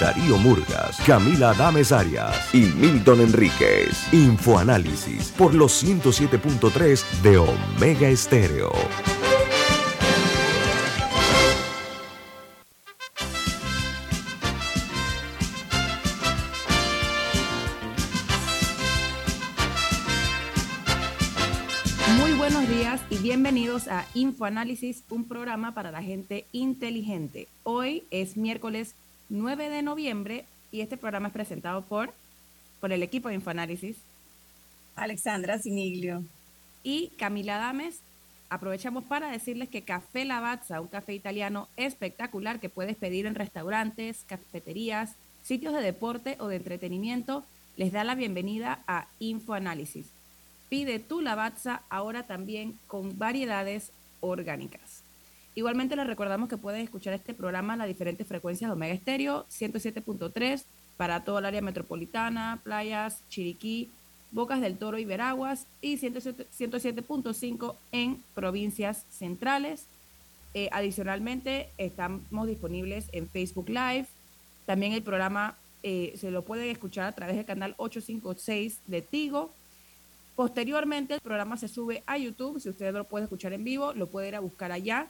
Darío Murgas, Camila Dames Arias y Milton Enríquez. Infoanálisis por los 107.3 de Omega Estéreo. Muy buenos días y bienvenidos a Infoanálisis, un programa para la gente inteligente. Hoy es miércoles 9 de noviembre y este programa es presentado por, por el equipo de Infoanálisis Alexandra Siniglio y Camila Dames. Aprovechamos para decirles que Café Lavazza, un café italiano espectacular que puedes pedir en restaurantes, cafeterías, sitios de deporte o de entretenimiento, les da la bienvenida a Infoanálisis. Pide tu Lavazza ahora también con variedades orgánicas. Igualmente les recordamos que pueden escuchar este programa en las diferentes frecuencias de Omega Estéreo, 107.3 para todo el área metropolitana, playas, Chiriquí, Bocas del Toro y Veraguas y 107.5 en provincias centrales. Eh, adicionalmente, estamos disponibles en Facebook Live. También el programa eh, se lo pueden escuchar a través del canal 856 de Tigo. Posteriormente, el programa se sube a YouTube. Si usted lo puede escuchar en vivo, lo puede ir a buscar allá.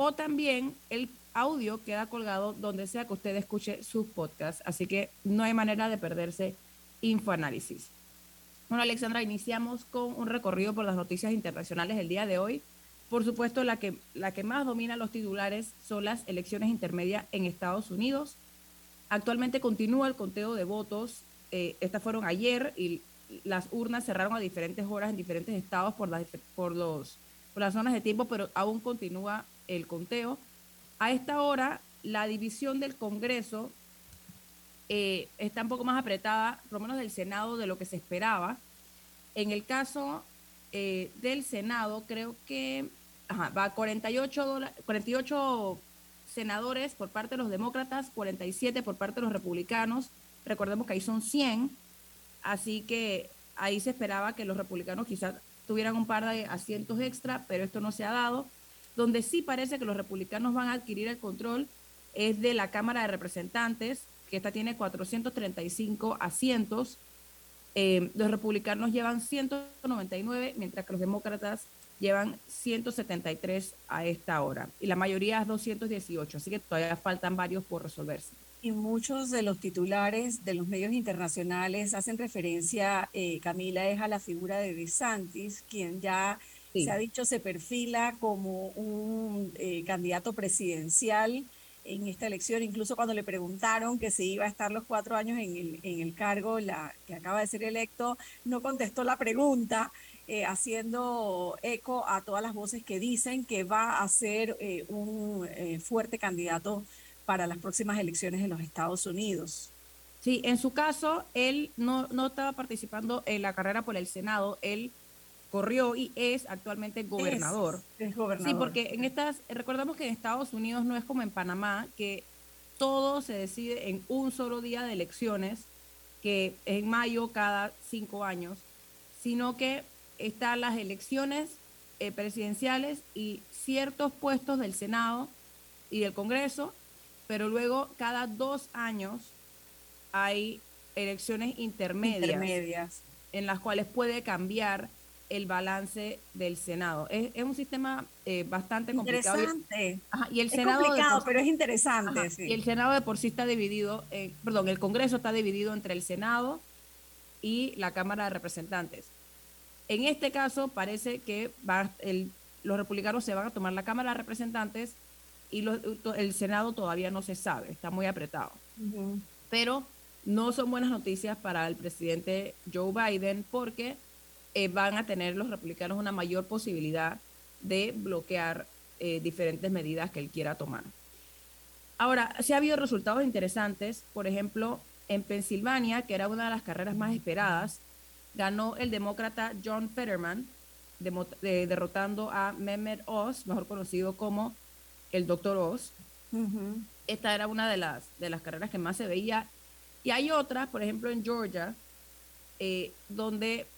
O también el audio queda colgado donde sea que usted escuche sus podcasts. Así que no hay manera de perderse Infoanálisis. Bueno, Alexandra, iniciamos con un recorrido por las noticias internacionales del día de hoy. Por supuesto, la que, la que más domina los titulares son las elecciones intermedias en Estados Unidos. Actualmente continúa el conteo de votos. Eh, estas fueron ayer y las urnas cerraron a diferentes horas en diferentes estados por las, por los, por las zonas de tiempo, pero aún continúa el conteo. A esta hora, la división del Congreso eh, está un poco más apretada, por lo menos del Senado, de lo que se esperaba. En el caso eh, del Senado, creo que ajá, va 48, 48 senadores por parte de los demócratas, 47 por parte de los republicanos. Recordemos que ahí son 100, así que ahí se esperaba que los republicanos quizás tuvieran un par de asientos extra, pero esto no se ha dado. Donde sí parece que los republicanos van a adquirir el control es de la Cámara de Representantes, que esta tiene 435 asientos. Eh, los republicanos llevan 199, mientras que los demócratas llevan 173 a esta hora. Y la mayoría es 218, así que todavía faltan varios por resolverse. Y muchos de los titulares de los medios internacionales hacen referencia, eh, Camila, es a la figura de DeSantis, quien ya sí. se ha dicho se perfila como un eh, candidato presidencial en esta elección, incluso cuando le preguntaron que si iba a estar los cuatro años en el, en el cargo la, que acaba de ser electo, no contestó la pregunta, eh, haciendo eco a todas las voces que dicen que va a ser eh, un eh, fuerte candidato para las próximas elecciones en los Estados Unidos. Sí, en su caso, él no, no estaba participando en la carrera por el Senado, él corrió y es actualmente gobernador. Es, es, gobernador. Sí, porque en estas, recordamos que en Estados Unidos no es como en Panamá, que todo se decide en un solo día de elecciones, que es en mayo cada cinco años, sino que están las elecciones eh, presidenciales y ciertos puestos del Senado y del Congreso, pero luego cada dos años hay elecciones intermedias, intermedias. en las cuales puede cambiar el balance del Senado. Es, es un sistema eh, bastante complicado. Interesante. Ajá, y el es Senado complicado, por, pero es interesante. ajá, sí. Y el Senado de por sí está dividido, eh, perdón, el Congreso está dividido entre el Senado y la Cámara de Representantes. En este caso parece que va, el, los republicanos se van a tomar la Cámara de Representantes y los, el Senado todavía no se sabe, está muy apretado. Uh -huh. Pero no son buenas noticias para el presidente Joe Biden porque eh, van a tener los republicanos una mayor posibilidad de bloquear eh, diferentes medidas que él quiera tomar. Ahora, sí ha habido resultados interesantes, por ejemplo, en Pensilvania, que era una de las carreras más esperadas, ganó el demócrata John Fetterman, de, de, derrotando a Mehmet Oz, mejor conocido como el Doctor Oz. Uh -huh. Esta era una de las, de las carreras que más se veía. Y hay otras, por ejemplo, en Georgia, eh, donde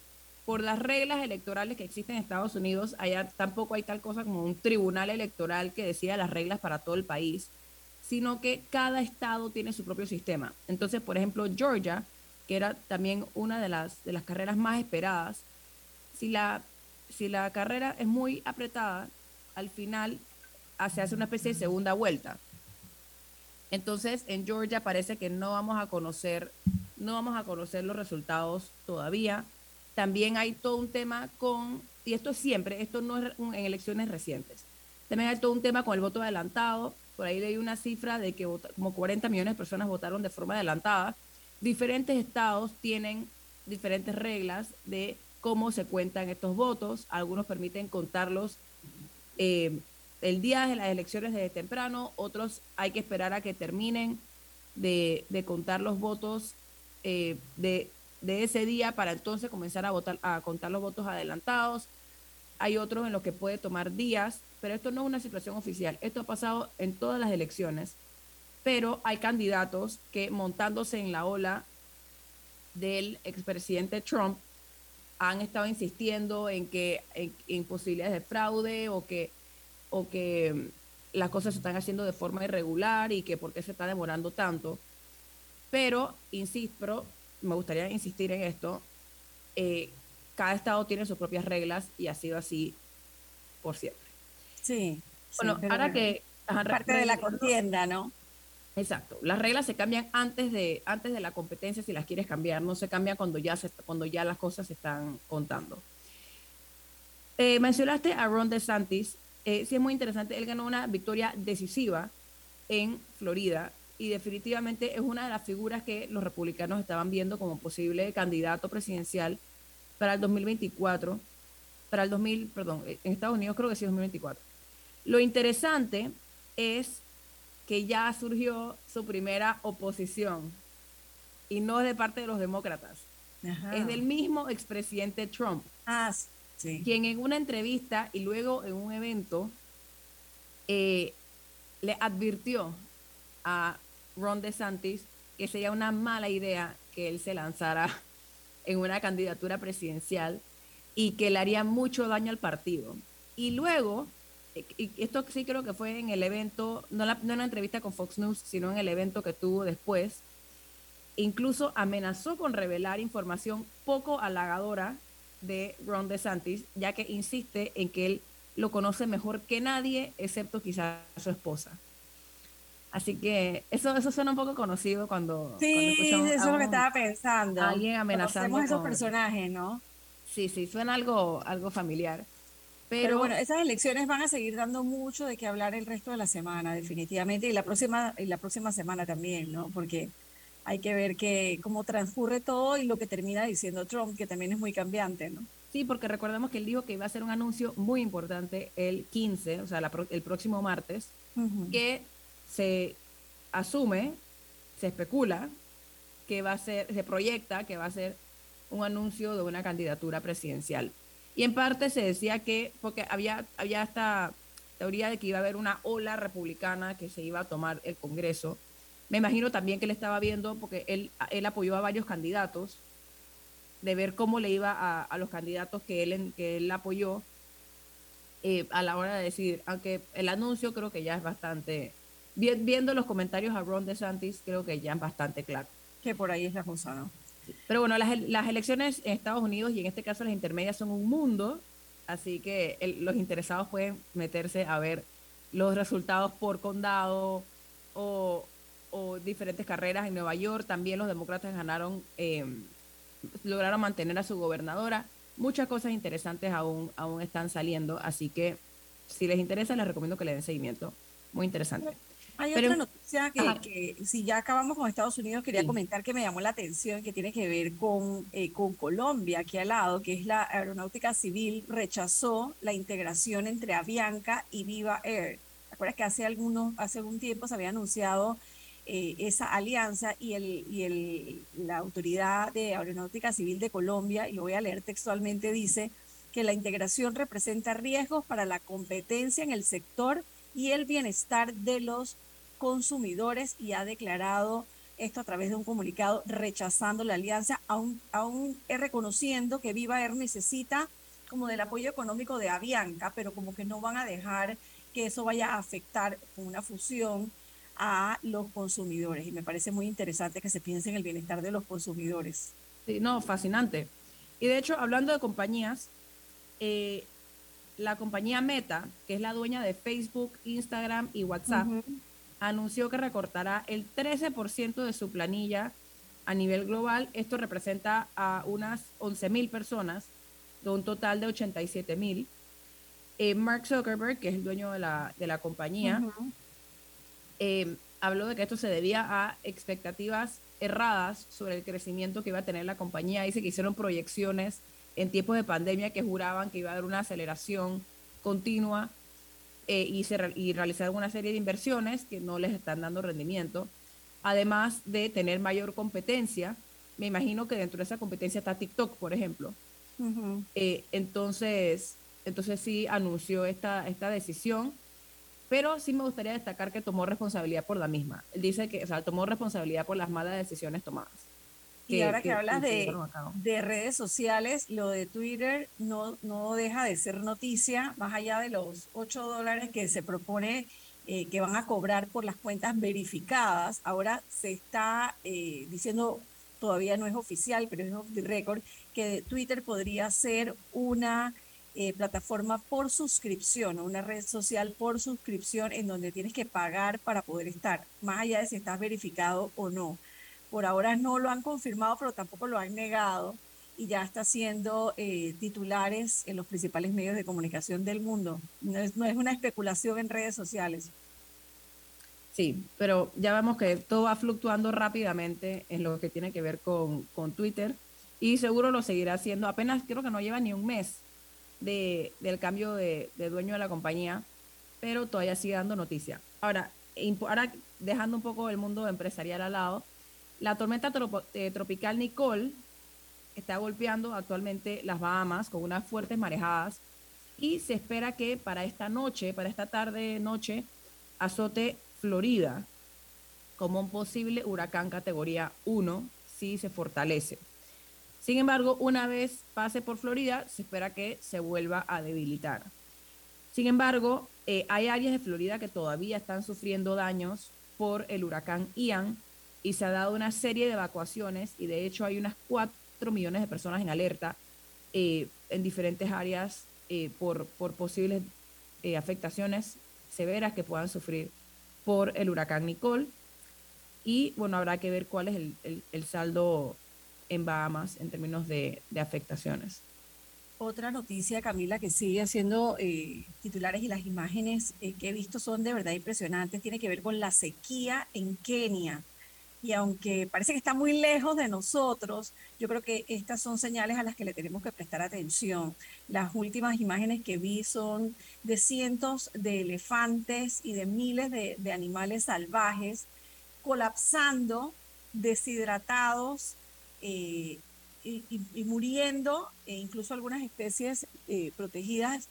por las reglas electorales que existen en Estados Unidos, allá tampoco hay tal cosa como un tribunal electoral que decida las reglas para todo el país, sino que cada estado tiene su propio sistema. Entonces, por ejemplo, Georgia, que era también una de las, de las carreras más esperadas, si la, si la carrera es muy apretada, al final se hace una especie de segunda vuelta. Entonces, en Georgia parece que no vamos a conocer, no vamos a conocer los resultados todavía. También hay todo un tema con, y esto es siempre, esto no es en elecciones recientes. También hay todo un tema con el voto adelantado. Por ahí leí una cifra de que como 40 millones de personas votaron de forma adelantada. Diferentes estados tienen diferentes reglas de cómo se cuentan estos votos. Algunos permiten contarlos eh, el día de las elecciones desde temprano, otros hay que esperar a que terminen de, contar los votos eh, de, ese día para entonces comenzar a, votar, a contar los votos adelantados. Hay otros en los que puede tomar días, pero esto no es una situación oficial. Esto ha pasado en todas las elecciones, pero hay candidatos que montándose en la ola del expresidente Trump han estado insistiendo en que en, posibilidades de fraude o que o que las cosas se están haciendo de forma irregular y que por qué se está demorando tanto. Pero, insisto, me gustaría insistir en esto, eh, cada estado tiene sus propias reglas y ha sido así por siempre. Sí. Bueno, ahora que... parte de la contienda, ¿no? Exacto. Las reglas se cambian antes de, antes de la competencia si las quieres cambiar, no se cambian cuando ya, se, cuando ya las cosas se están contando. Eh, mencionaste a Ron DeSantis, eh, sí es muy interesante, él ganó una victoria decisiva en Florida y definitivamente es una de las figuras que los republicanos estaban viendo como posible candidato presidencial para el 2024, para el 2000, perdón, en Estados Unidos creo que sí 2024. Lo interesante es que ya surgió su primera oposición y no es de parte de los demócratas. Es del mismo expresidente Trump. Ah, quien en una entrevista y luego en un evento eh, le advirtió a Ron DeSantis que sería una mala idea que él se lanzara en una candidatura presidencial y que le haría mucho daño al partido. Y luego y esto sí creo que fue en el evento, no, la, no en la entrevista con Fox News, sino en el evento que tuvo después, incluso amenazó con revelar información poco halagadora de Ron DeSantis, ya que insiste en que él lo conoce mejor que nadie, excepto quizás su esposa. Así que eso, eso suena un poco conocido cuando. Sí, eso es lo que estaba pensando. Alguien amenazando. Con esos personajes, ¿no? Sí, sí, suena algo, algo familiar. Pero, bueno, esas elecciones van a seguir dando mucho de qué hablar el resto de la semana, definitivamente, y la próxima, y la próxima semana también, ¿no? Porque hay que ver que, cómo transcurre todo y lo que termina diciendo Trump, que también es muy cambiante, ¿no? Sí, porque recordemos que él dijo que iba a hacer un anuncio muy importante el 15, o sea, el próximo martes, que se asume, se especula que va a ser, se proyecta que va a ser un anuncio de una candidatura presidencial. Y en parte se decía que, porque había, había esta teoría de que iba a haber una ola republicana que se iba a tomar el Congreso. Me imagino también que él estaba viendo, porque él, él apoyó a varios candidatos, de ver cómo le iba a, los candidatos que él, que él apoyó eh, a la hora de decidir. Aunque el anuncio creo que ya es bastante, viendo los comentarios a Ron DeSantis, creo que ya es bastante claro. Que por ahí es la cosa, ¿no? Pero bueno, las, las, elecciones en Estados Unidos y en este caso las intermedias son un mundo, así que los interesados pueden meterse a ver los resultados por condado o, diferentes carreras en Nueva York. También los demócratas ganaron, eh, lograron mantener a su gobernadora. Muchas cosas interesantes aún, aún están saliendo, así que si les interesa les recomiendo que le den seguimiento. Muy interesante. Hay otra noticia que, si ya acabamos con Estados Unidos, quería comentar que me llamó la atención, que tiene que ver con, eh, con Colombia, aquí al lado, que es la Aeronáutica Civil, rechazó la integración entre Avianca y Viva Air. ¿Te acuerdas que hace, algunos, hace algún tiempo se había anunciado eh, esa alianza y, el, y el, la Autoridad de Aeronáutica Civil de Colombia, y lo voy a leer textualmente, dice que la integración representa riesgos para la competencia en el sector y el bienestar de los consumidores y ha declarado esto a través de un comunicado rechazando la alianza, aún, aún reconociendo que Viva Air necesita como del apoyo económico de Avianca, pero como que no van a dejar que eso vaya a afectar con una fusión a los consumidores. Y me parece muy interesante que se piense en el bienestar de los consumidores. Sí, no, fascinante. Y de hecho, hablando de compañías, eh, la compañía Meta, que es la dueña de Facebook, Instagram y WhatsApp, anunció que recortará el 13% de su planilla a nivel global. Esto representa a unas 11 mil personas, de un total de 87 mil. Eh, Mark Zuckerberg, que es el dueño de la, de la compañía, eh, habló de que esto se debía a expectativas erradas sobre el crecimiento que iba a tener la compañía. Dice que hicieron proyecciones en tiempos de pandemia que juraban que iba a haber una aceleración continua eh, y, se, y realizar una serie de inversiones que no les están dando rendimiento, además de tener mayor competencia. Me imagino que dentro de esa competencia está TikTok, por ejemplo. Eh, entonces, entonces sí anunció esta, esta decisión, pero sí me gustaría destacar que tomó responsabilidad por la misma. Él dice que, o sea, tomó responsabilidad por las malas decisiones tomadas. Y ahora que, hablas de, de, redes sociales, lo de Twitter no, no deja de ser noticia, más allá de los 8 dólares que se propone eh, que van a cobrar por las cuentas verificadas. Ahora se está eh, diciendo, todavía no es oficial, pero es off the record, que Twitter podría ser una eh, plataforma por suscripción, una red social por suscripción en donde tienes que pagar para poder estar, más allá de si estás verificado o no. Por ahora no lo han confirmado, pero tampoco lo han negado y ya está siendo eh, titulares en los principales medios de comunicación del mundo. No es, una especulación en redes sociales. Sí, pero ya vemos que todo va fluctuando rápidamente en lo que tiene que ver con, Twitter y seguro lo seguirá haciendo. Apenas creo que no lleva ni un mes de, del cambio de, de, dueño de la compañía, pero todavía sigue dando noticia. Ahora, ahora dejando un poco el mundo empresarial al lado, la tormenta eh, tropical Nicole está golpeando actualmente las Bahamas con unas fuertes marejadas y se espera que para esta noche, para esta tarde noche, azote Florida como un posible huracán categoría 1 si se fortalece. Sin embargo, una vez pase por Florida, se espera que se vuelva a debilitar. Sin embargo, eh, hay áreas de Florida que todavía están sufriendo daños por el huracán Ian y se ha dado una serie de evacuaciones y de hecho hay unas 4 millones de personas en alerta eh, en diferentes áreas eh, por, por, posibles eh, afectaciones severas que puedan sufrir por el huracán Nicole. Y bueno, habrá que ver cuál es el, el, saldo en Bahamas en términos de, de, afectaciones. Otra noticia, Camila, que sigue haciendo titulares y las imágenes que he visto son de verdad impresionantes, tiene que ver con la sequía en Kenia y aunque parece que está muy lejos de nosotros, yo creo que estas son señales a las que le tenemos que prestar atención. Las últimas imágenes que vi son de cientos de elefantes y de miles de, animales salvajes colapsando, deshidratados eh, y, muriendo, e incluso algunas especies eh, protegidas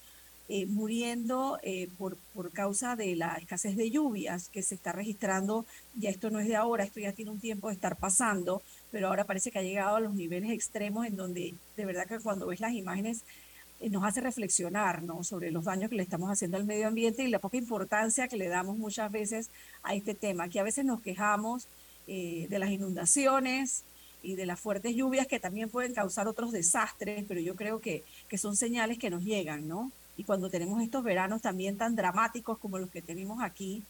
eh, muriendo eh, por, por causa de la escasez de lluvias que se está registrando. Ya esto no es de ahora, esto ya tiene un tiempo de estar pasando, pero ahora parece que ha llegado a los niveles extremos en donde de verdad que cuando ves las imágenes eh, nos hace reflexionar ¿no? sobre los daños que le estamos haciendo al medio ambiente y la poca importancia que le damos muchas veces a este tema, que a veces nos quejamos de las inundaciones, y de las fuertes lluvias que también pueden causar otros desastres, pero yo creo que, que son señales que nos llegan, ¿no? Y cuando tenemos estos veranos también tan dramáticos como los que tenemos aquí,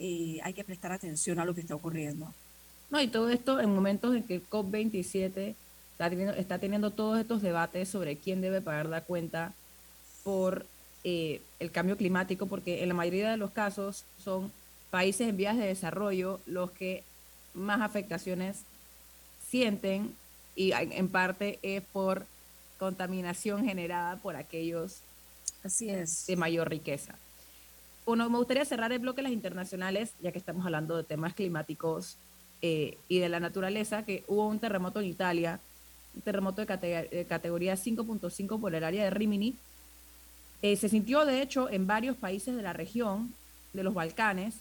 eh, hay que prestar atención a lo que está ocurriendo. No, y todo esto en momentos en que el COP27 está teniendo, está teniendo todos estos debates sobre quién debe pagar la cuenta por eh, el cambio climático, porque en la mayoría de los casos son países en vías de desarrollo los que más afectaciones sienten y en parte es por contaminación generada por aquellos Así es. de mayor riqueza. Bueno, me gustaría cerrar el bloque de las internacionales, ya que estamos hablando de temas climáticos eh, y de la naturaleza, que hubo un terremoto en Italia, un terremoto de, categoría 5.5 por el área de Rimini. Eh, se sintió, de hecho, en varios países de la región, de los Balcanes,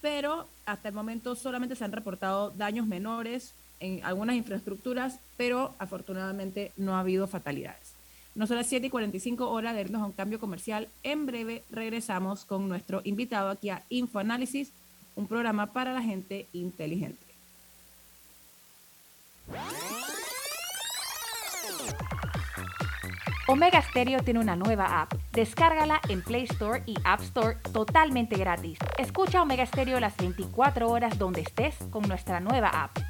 pero hasta el momento solamente se han reportado daños menores en algunas infraestructuras, pero afortunadamente no ha habido fatalidades. No son las 7 y 45 horas de irnos a un cambio comercial. En breve regresamos con nuestro invitado aquí a InfoAnálisis un programa para la gente inteligente. Omega Stereo tiene una nueva app. Descárgala en Play Store y App Store totalmente gratis. Escucha Omega Stereo las 24 horas donde estés con nuestra nueva app.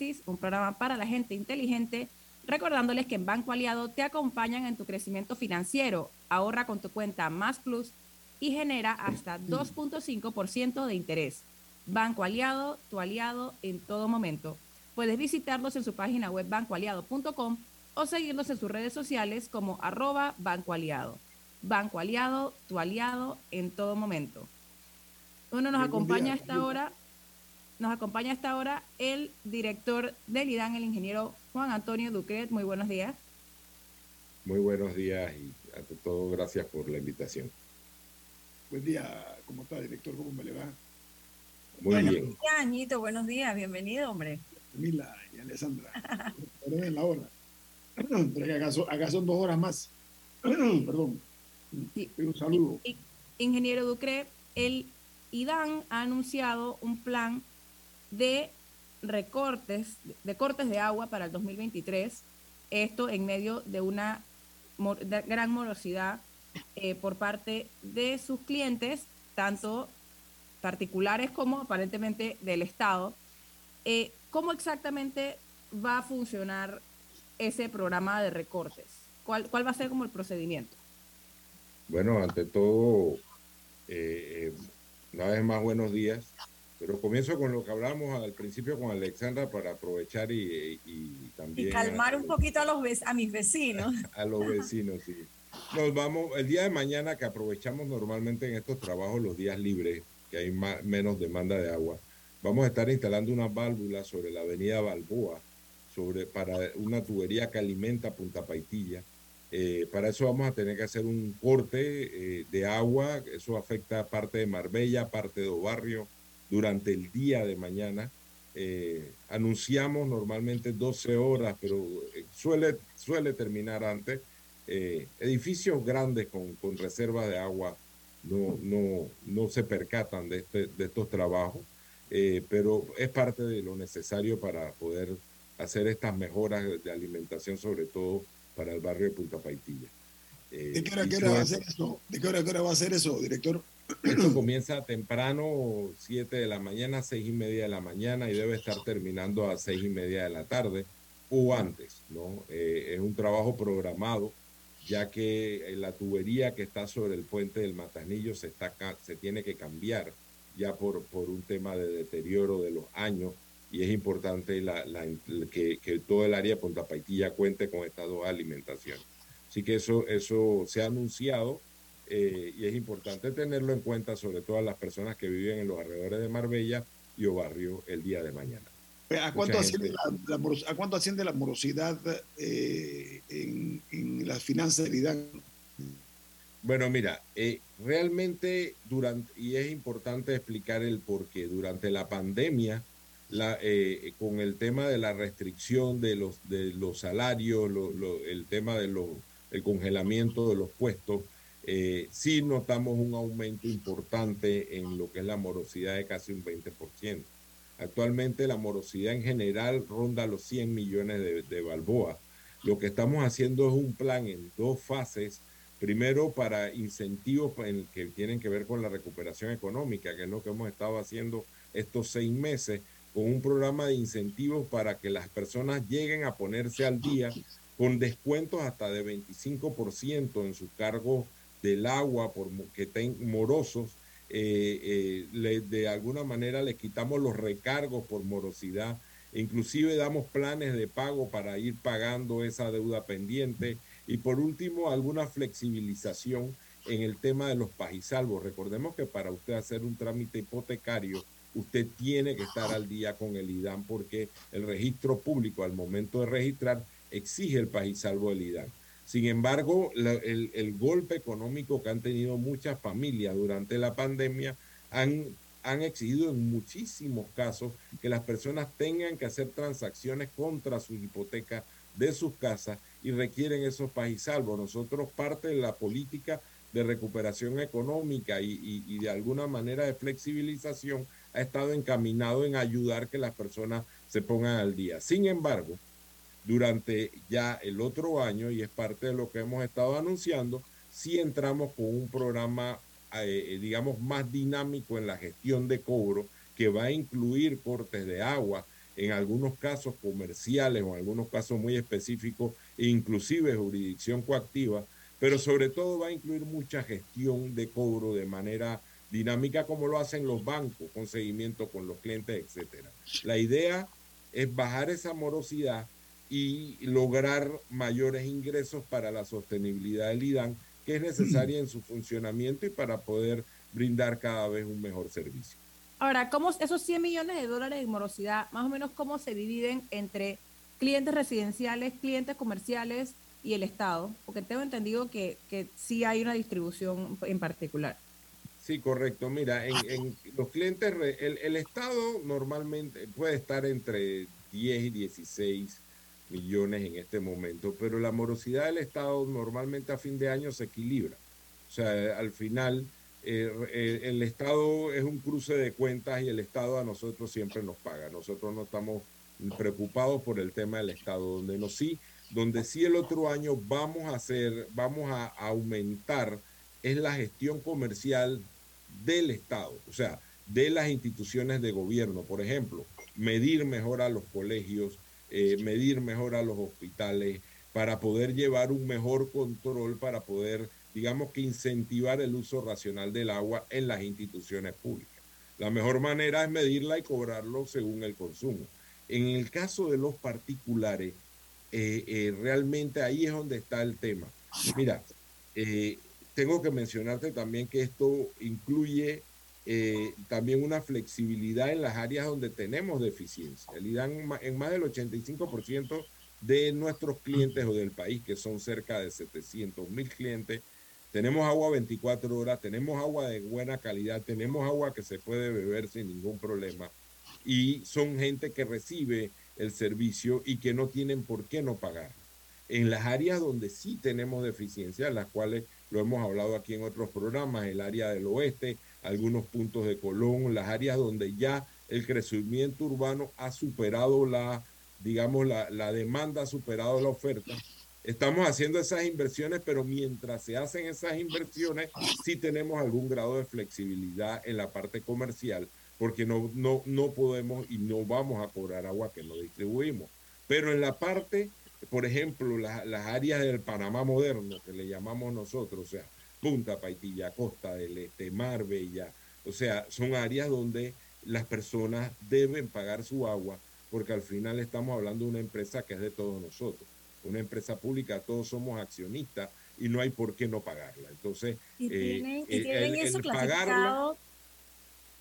Análisis, un programa para la gente inteligente, recordándoles que en Banco Aliado te acompañan en tu crecimiento financiero. Ahorra con tu cuenta Más Plus y genera hasta 2.5% de interés. Banco Aliado, tu aliado en todo momento. Puedes visitarlos en su página web bancoaliado.com o seguirlos en sus redes sociales como arroba Banco Aliado. Banco Aliado, tu aliado en todo momento. Uno nos acompaña a esta hora nos acompaña hasta ahora el director del IDAN, el ingeniero Juan Antonio Ducret. Muy buenos días. Muy buenos días y ante todo gracias por la invitación. Buen día, ¿cómo está, director? ¿Cómo me le va? Muy buenos bien. Días, Añito, buenos días, bienvenido, hombre. Mila y Alessandra, en la hora. Pero que acá, son dos horas más. Perdón. Un saludo. Ingeniero Ducre, el IDAN ha anunciado un plan de recortes, de cortes de agua para el 2023, esto en medio de una gran morosidad eh, por parte de sus clientes, tanto particulares como aparentemente del Estado. Eh, ¿Cómo exactamente va a funcionar ese programa de recortes? ¿Cuál, cuál va a ser como el procedimiento? Bueno, ante todo, eh, una vez más buenos días. Pero comienzo con lo que hablamos al principio con Alexandra para aprovechar y, también... Y calmar un poquito a, los, a mis vecinos. A, los vecinos, sí. Nos vamos, el día de mañana que aprovechamos normalmente en estos trabajos los días libres, que hay menos demanda de agua, vamos a estar instalando una válvula sobre la avenida Balboa, sobre, para una tubería que alimenta Punta Paitilla. Eh, para eso vamos a tener que hacer un corte eh, de agua, eso afecta parte de Marbella, parte de Barrio durante el día de mañana. Eh, anunciamos normalmente 12 horas, pero eh, suele, suele terminar antes. Eh, edificios grandes con, con, reservas de agua no, no, no se percatan de, este, de estos trabajos, pero es parte de lo necesario para poder hacer estas mejoras de alimentación, sobre todo para el barrio de Punta Paitilla. ¿De qué hora, va a hacer eso? ¿De qué hora, qué hora va a hacer eso, director? Esto comienza temprano, 7 de la mañana, 6 y media de la mañana y debe estar terminando a 6 y media de la tarde o antes, ¿no? Eh, es un trabajo programado, ya que la tubería que está sobre el puente del Matanillo se, está, se tiene que cambiar ya por, por un tema de deterioro de los años y es importante la, que, que, todo el área de Punta Paitilla cuente con estas dos alimentaciones. Así que eso, eso se ha anunciado eh, y es importante tenerlo en cuenta, sobre todo a las personas que viven en los alrededores de Marbella y o barrio el día de mañana. ¿A cuánto, asciende la, ¿A cuánto asciende la morosidad eh, en, en, las finanzas del IDAN? Bueno, mira, eh, realmente durante, y es importante explicar el por qué, durante la pandemia, la, con el tema de la restricción de los, de los salarios, el tema de los el congelamiento de los puestos, eh, sí notamos un aumento importante en lo que es la morosidad de casi un 20%. Actualmente la morosidad en general ronda los 100 millones de, de balboas. Lo que estamos haciendo es un plan en dos fases. Primero para incentivos que tienen que ver con la recuperación económica, que es lo que hemos estado haciendo estos seis meses, con un programa de incentivos para que las personas lleguen a ponerse al día con descuentos hasta de 25% en sus cargos del agua por que estén morosos. Eh, eh, de alguna manera les quitamos los recargos por morosidad. Inclusive damos planes de pago para ir pagando esa deuda pendiente. Y por último, alguna flexibilización en el tema de los pajisalvos. Recordemos que para usted hacer un trámite hipotecario, usted tiene que estar al día con el IDAN porque el registro público al momento de registrar exige el país salvo el IDAN. Sin embargo, el, golpe económico que han tenido muchas familias durante la pandemia han, han exigido en muchísimos casos que las personas tengan que hacer transacciones contra su hipoteca de sus casas y requieren esos país salvo. Nosotros parte de la política de recuperación económica y, y, de alguna manera de flexibilización ha estado encaminado en ayudar que las personas se pongan al día. Sin embargo, durante ya el otro año, y es parte de lo que hemos estado anunciando, si entramos con un programa, eh, digamos, más dinámico en la gestión de cobro, que va a incluir cortes de agua, en algunos casos comerciales o en algunos casos muy específicos, e inclusive jurisdicción coactiva, pero sobre todo va a incluir mucha gestión de cobro de manera dinámica como lo hacen los bancos, con seguimiento con los clientes, etcétera. La idea es bajar esa morosidad y lograr mayores ingresos para la sostenibilidad del IDAN, que es necesaria en su funcionamiento y para poder brindar cada vez un mejor servicio. Ahora, ¿cómo esos 100 millones de dólares de morosidad, más o menos cómo se dividen entre clientes residenciales, clientes comerciales y el Estado? Porque tengo entendido que, que sí hay una distribución en particular. Sí, correcto. Mira, en, los clientes, el, el Estado normalmente puede estar entre 10 y 16 millones en este momento, pero la morosidad del Estado normalmente a fin de año se equilibra. O sea, al final eh, eh, el Estado es un cruce de cuentas y el Estado a nosotros siempre nos paga. Nosotros no estamos preocupados por el tema del Estado, donde no sí, donde sí el otro año vamos a hacer, vamos a aumentar es la gestión comercial del Estado, o sea, de las instituciones de gobierno, por ejemplo, medir mejor a los colegios, eh, medir mejor a los hospitales, para poder llevar un mejor control, para poder, digamos que incentivar el uso racional del agua en las instituciones públicas. La mejor manera es medirla y cobrarlo según el consumo. En el caso de los particulares, eh, eh, realmente ahí es donde está el tema. Mira, tengo que mencionarte también que esto incluye eh, también una flexibilidad en las áreas donde tenemos deficiencia. El IDAN en más del 85% de nuestros clientes o del país, que son cerca de 700 mil clientes, tenemos agua 24 horas, tenemos agua de buena calidad, tenemos agua que se puede beber sin ningún problema y son gente que recibe el servicio y que no tienen por qué no pagar. En las áreas donde sí tenemos deficiencia, las cuales lo hemos hablado aquí en otros programas, el área del oeste, algunos puntos de Colón, las áreas donde ya el crecimiento urbano ha superado la, digamos, la, la demanda ha superado la oferta, estamos haciendo esas inversiones, pero mientras se hacen esas inversiones, sí tenemos algún grado de flexibilidad en la parte comercial, porque no, no, no podemos y no vamos a cobrar agua que no distribuimos. Pero en la parte, por ejemplo, las áreas del Panamá moderno, que le llamamos nosotros, o sea, Punta Paitilla, Costa del Este, Marbella, o sea, son áreas donde las personas deben pagar su agua, porque al final estamos hablando de una empresa que es de todos nosotros una empresa pública, todos somos accionistas y no hay por qué no pagarla. Entonces, y tienen, eh, eso clasificado.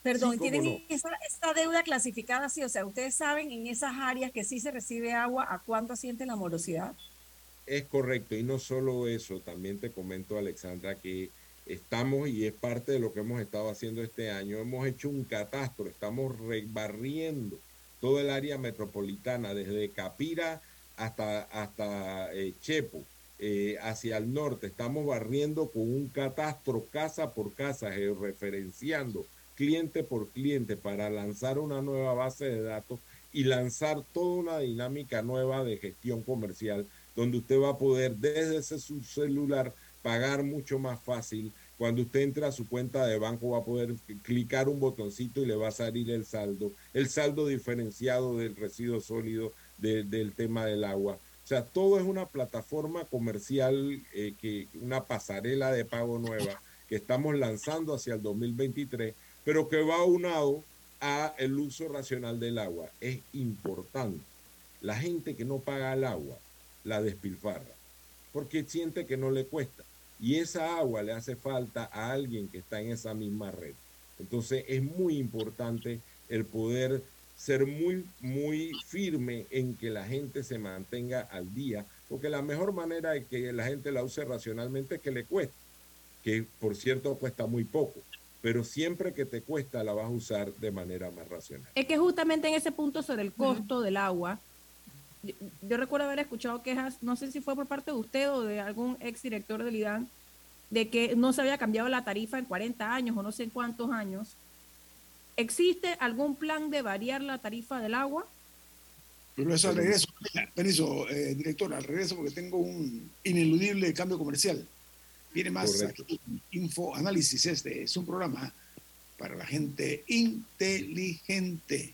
Perdón, tienen esa, deuda clasificada así, o sea, ustedes saben en esas áreas que sí se recibe agua, ¿a cuánto siente la morosidad? Es correcto, y no solo eso, también te comento, Alexandra, que estamos, y es parte de lo que hemos estado haciendo este año, hemos hecho un catastro, estamos barriendo todo el área metropolitana, desde Capira hasta, hasta eh, Chepo, eh, hacia el norte. Estamos barriendo con un catastro casa por casa, referenciando cliente por cliente para lanzar una nueva base de datos y lanzar toda una dinámica nueva de gestión comercial, donde usted va a poder desde ese su celular pagar mucho más fácil. Cuando usted entra a su cuenta de banco va a poder clicar un botoncito y le va a salir el saldo, el saldo diferenciado del residuo sólido, del tema del agua. O sea, todo es una plataforma comercial, eh, que, una pasarela de pago nueva que estamos lanzando hacia el 2023, pero que va unado a el uso racional del agua. Es importante. La gente que no paga el agua la despilfarra, porque siente que no le cuesta. Y esa agua le hace falta a alguien que está en esa misma red. Entonces es muy importante el poder ser muy, muy firme en que la gente se mantenga al día, porque la mejor manera de que la gente la use racionalmente es que le cueste, que por cierto cuesta muy poco, pero siempre que te cuesta la vas a usar de manera más racional. Es que justamente en ese punto sobre el costo del agua, yo, recuerdo haber escuchado quejas, no sé si fue por parte de usted o de algún ex director del IDAN, de que no se había cambiado la tarifa en 40 años o no sé en cuántos años, ¿Existe algún plan de variar la tarifa del agua? Pero eso al regreso, permiso, eh, director, al regreso porque tengo un ineludible cambio comercial. Viene más aquí, Info Análisis, este es un programa para la gente inteligente.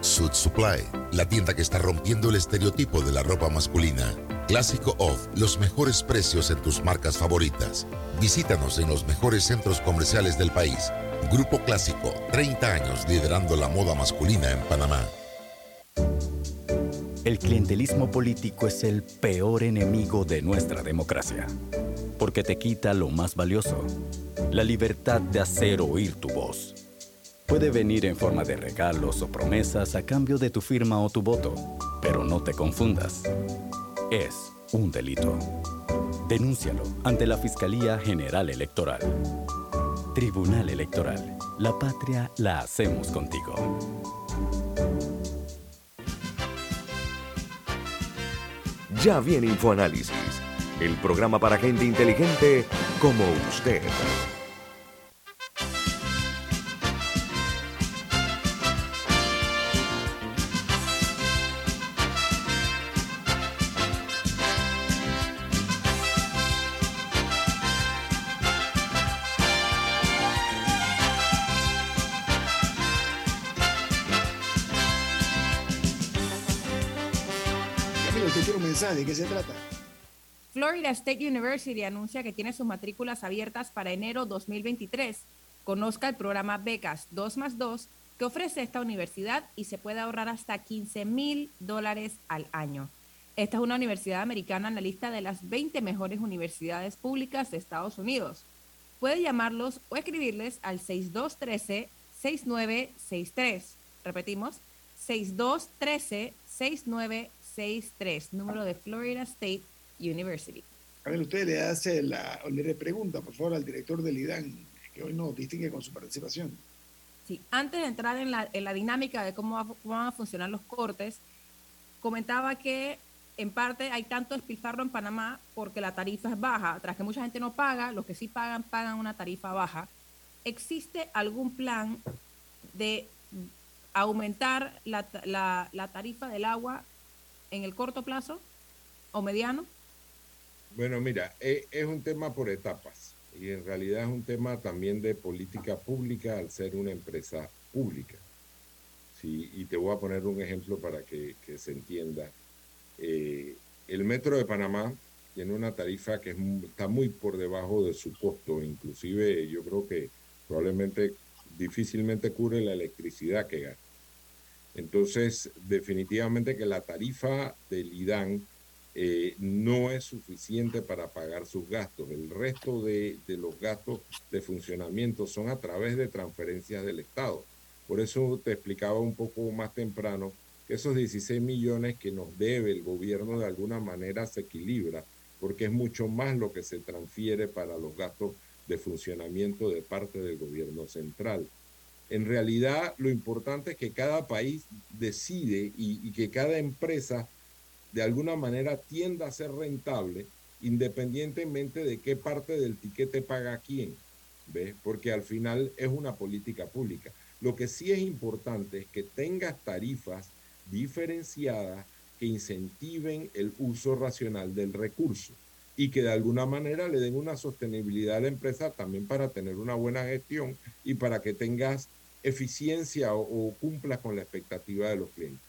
Suit Supply, la tienda que está rompiendo el estereotipo de la ropa masculina. Clásico Off, los mejores precios en tus marcas favoritas. Visítanos en los mejores centros comerciales del país Grupo Clásico, 30 años liderando la moda masculina en Panamá. El clientelismo político es el peor enemigo de nuestra democracia, porque te quita lo más valioso, la libertad de hacer oír tu voz. Puede venir en forma de regalos o promesas a cambio de tu firma o tu voto, pero no te confundas. Es un delito. Denúncialo ante la Fiscalía General Electoral. Tribunal Electoral. La patria la hacemos contigo. Ya viene InfoAnálisis, el programa para gente inteligente como usted. Florida State University anuncia que tiene sus matrículas abiertas para enero 2023. Conozca el programa Becas 2 más 2 que ofrece esta universidad y se puede ahorrar hasta 15 mil dólares al año. Esta es una universidad americana en la lista de las 20 mejores universidades públicas de Estados Unidos. Puede llamarlos o escribirles al 6213-6963. Repetimos, 6213-6963 63, número de Florida State University. A ver, usted le hace la, le pregunta, por favor, al director del IDAN, que hoy nos distingue con su participación. Sí, antes de entrar en la, en la dinámica de cómo, van a funcionar los cortes, comentaba que en parte hay tanto despilfarro en Panamá porque la tarifa es baja. Tras que mucha gente no paga, los que sí pagan, pagan una tarifa baja. ¿Existe algún plan de aumentar la, la, la tarifa del agua en el corto plazo o mediano? Bueno, mira, e, es, un tema por etapas y en realidad es un tema también de política pública al ser una empresa pública. Sí, y te voy a poner un ejemplo para que, se entienda. Eh, el Metro de Panamá tiene una tarifa que está muy por debajo de su costo, inclusive yo creo que probablemente difícilmente cubre la electricidad que gasta. Entonces, definitivamente que la tarifa del IDAN eh, no es suficiente para pagar sus gastos. El resto de, los gastos de funcionamiento son a través de transferencias del Estado. Por eso te explicaba un poco más temprano que esos 16 millones que nos debe el gobierno de alguna manera se equilibra, porque es mucho más lo que se transfiere para los gastos de funcionamiento de parte del gobierno central. En realidad, lo importante es que cada país decide y, que cada empresa de alguna manera tienda a ser rentable independientemente de qué parte del tiquete paga quién, ¿ves? Porque al final es una política pública. Lo que sí es importante es que tengas tarifas diferenciadas que incentiven el uso racional del recurso y que de alguna manera le den una sostenibilidad a la empresa también para tener una buena gestión y para que tengas eficiencia o, cumpla con la expectativa de los clientes.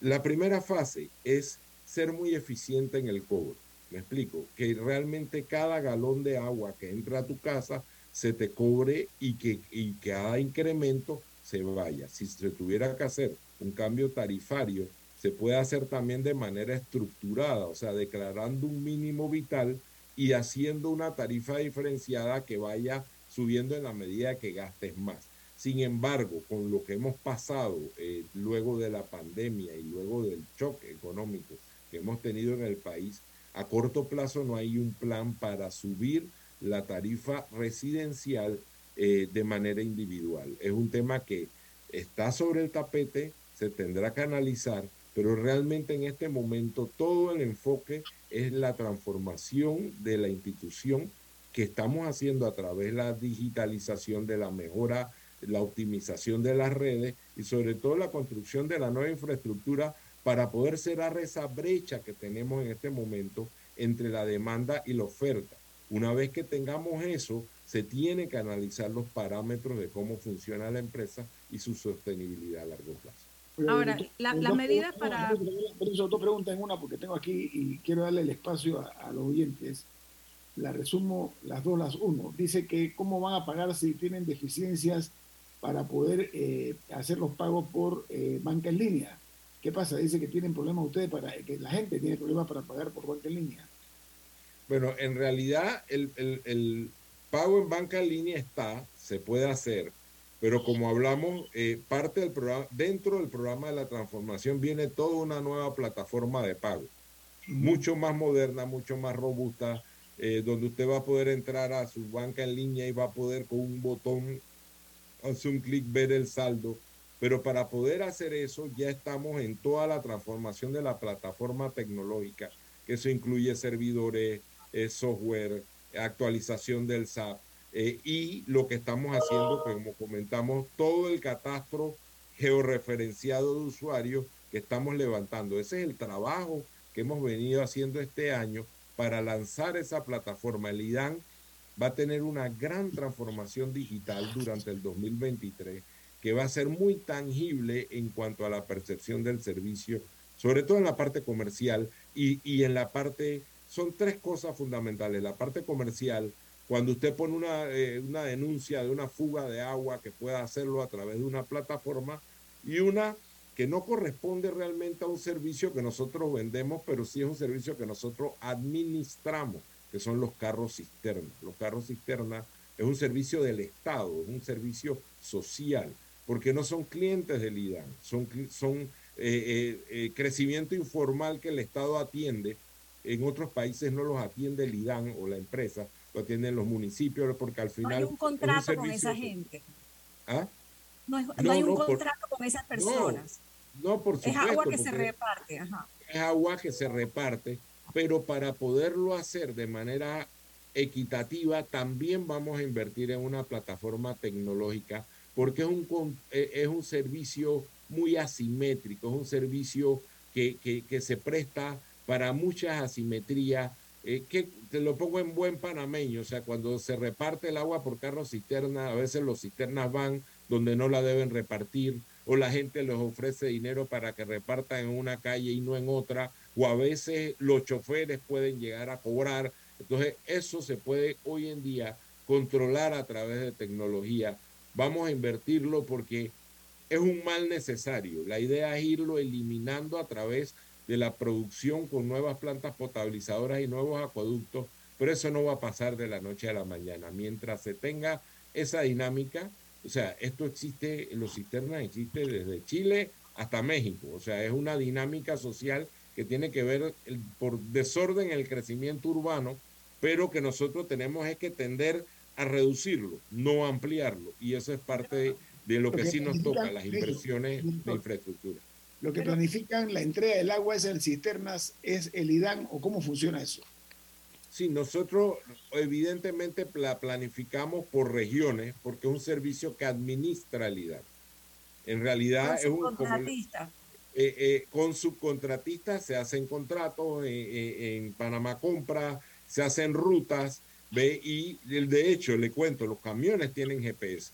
La primera fase es ser muy eficiente en el cobro. Me explico, que realmente cada galón de agua que entra a tu casa se te cobre y que y cada incremento se vaya. Si se tuviera que hacer un cambio tarifario, se puede hacer también de manera estructurada, o sea, declarando un mínimo vital y haciendo una tarifa diferenciada que vaya subiendo en la medida que gastes más. Sin embargo, con lo que hemos pasado eh, luego de la pandemia y luego del choque económico que hemos tenido en el país, a corto plazo no hay un plan para subir la tarifa residencial eh, de manera individual. Es un tema que está sobre el tapete, se tendrá que analizar, pero realmente en este momento todo el enfoque es la transformación de la institución que estamos haciendo a través de la digitalización, de la mejora la optimización de las redes y sobre todo la construcción de la nueva infraestructura para poder cerrar esa brecha que tenemos en este momento entre la demanda y la oferta. Una vez que tengamos eso, se tiene que analizar los parámetros de cómo funciona la empresa y su sostenibilidad a largo plazo. Ahora, las medidas para... dos preguntas en una porque tengo aquí y quiero darle el espacio a los oyentes la resumo las dos, las uno. Dice que cómo van a pagar si tienen deficiencias para poder eh, hacer los pagos por eh, banca en línea. ¿Qué pasa? Dice que tienen problemas ustedes para que la gente tiene problemas para pagar por banca en línea. Bueno, en realidad el, el, pago en banca en línea está, se puede hacer, pero como hablamos, eh, parte del programa, dentro del programa de la transformación viene toda una nueva plataforma de pago, mucho más moderna, mucho más robusta, donde usted va a poder entrar a su banca en línea y va a poder con un botón hace un clic ver el saldo, pero para poder hacer eso ya estamos en toda la transformación de la plataforma tecnológica, que eso incluye servidores, eh, software, actualización del SAP. Eh, y lo que estamos haciendo, como comentamos, todo el catastro georreferenciado de usuarios que estamos levantando. Ese es el trabajo que hemos venido haciendo este año para lanzar esa plataforma. El IDAN va a tener una gran transformación digital durante el 2023 que va a ser muy tangible en cuanto a la percepción del servicio, sobre todo en la parte comercial y, y en la parte, son tres cosas fundamentales. La parte comercial, cuando usted pone una, eh, una denuncia de una fuga de agua que pueda hacerlo a través de una plataforma y una que no corresponde realmente a un servicio que nosotros vendemos, pero sí es un servicio que nosotros administramos, que son los carros cisterna. Los carros cisterna es un servicio del Estado, es un servicio social, porque no son clientes del IDAN, son, son eh, eh, eh, crecimiento informal que el Estado atiende. En otros países no los atiende el IDAN o la empresa, lo atienden los municipios, porque al final... No hay un contrato con esa gente. ¿Ah? No, hay un contrato con esas personas. No, por supuesto. Es agua que se reparte. Es agua que se reparte, pero para poderlo hacer de manera equitativa, también vamos a invertir en una plataforma tecnológica, porque es un, e, es un servicio muy asimétrico, es un servicio que, que, se presta para muchas asimetrías, eh, que te lo pongo en buen panameño, o sea, cuando se reparte el agua por carros cisterna, a veces los cisternas van donde no la deben repartir, o la gente les ofrece dinero para que repartan en una calle y no en otra, o a veces los choferes pueden llegar a cobrar. Entonces, eso se puede hoy en día controlar a través de tecnología. Vamos a invertirlo porque es un mal necesario. La idea es irlo eliminando a través de la producción con nuevas plantas potabilizadoras y nuevos acueductos, pero eso no va a pasar de la noche a la mañana. Mientras se tenga esa dinámica, o sea, esto existe, los cisternas existe desde Chile hasta México. O sea, es una dinámica social que tiene que ver por desorden el crecimiento urbano, pero que nosotros tenemos es que tender a reducirlo, no ampliarlo. Y eso es parte de, lo, que, sí nos toca, las inversiones de infraestructura. Lo que planifican la entrega del agua es el cisternas, es el IDAN o cómo funciona eso. Sí, nosotros evidentemente la planificamos por regiones porque es un servicio que administra el IDAN. En realidad es un... Subcontratista. Eh, eh, con subcontratistas se hacen contratos, eh, en Panamá Compra, se hacen rutas, y de hecho, le cuento, los camiones tienen GPS.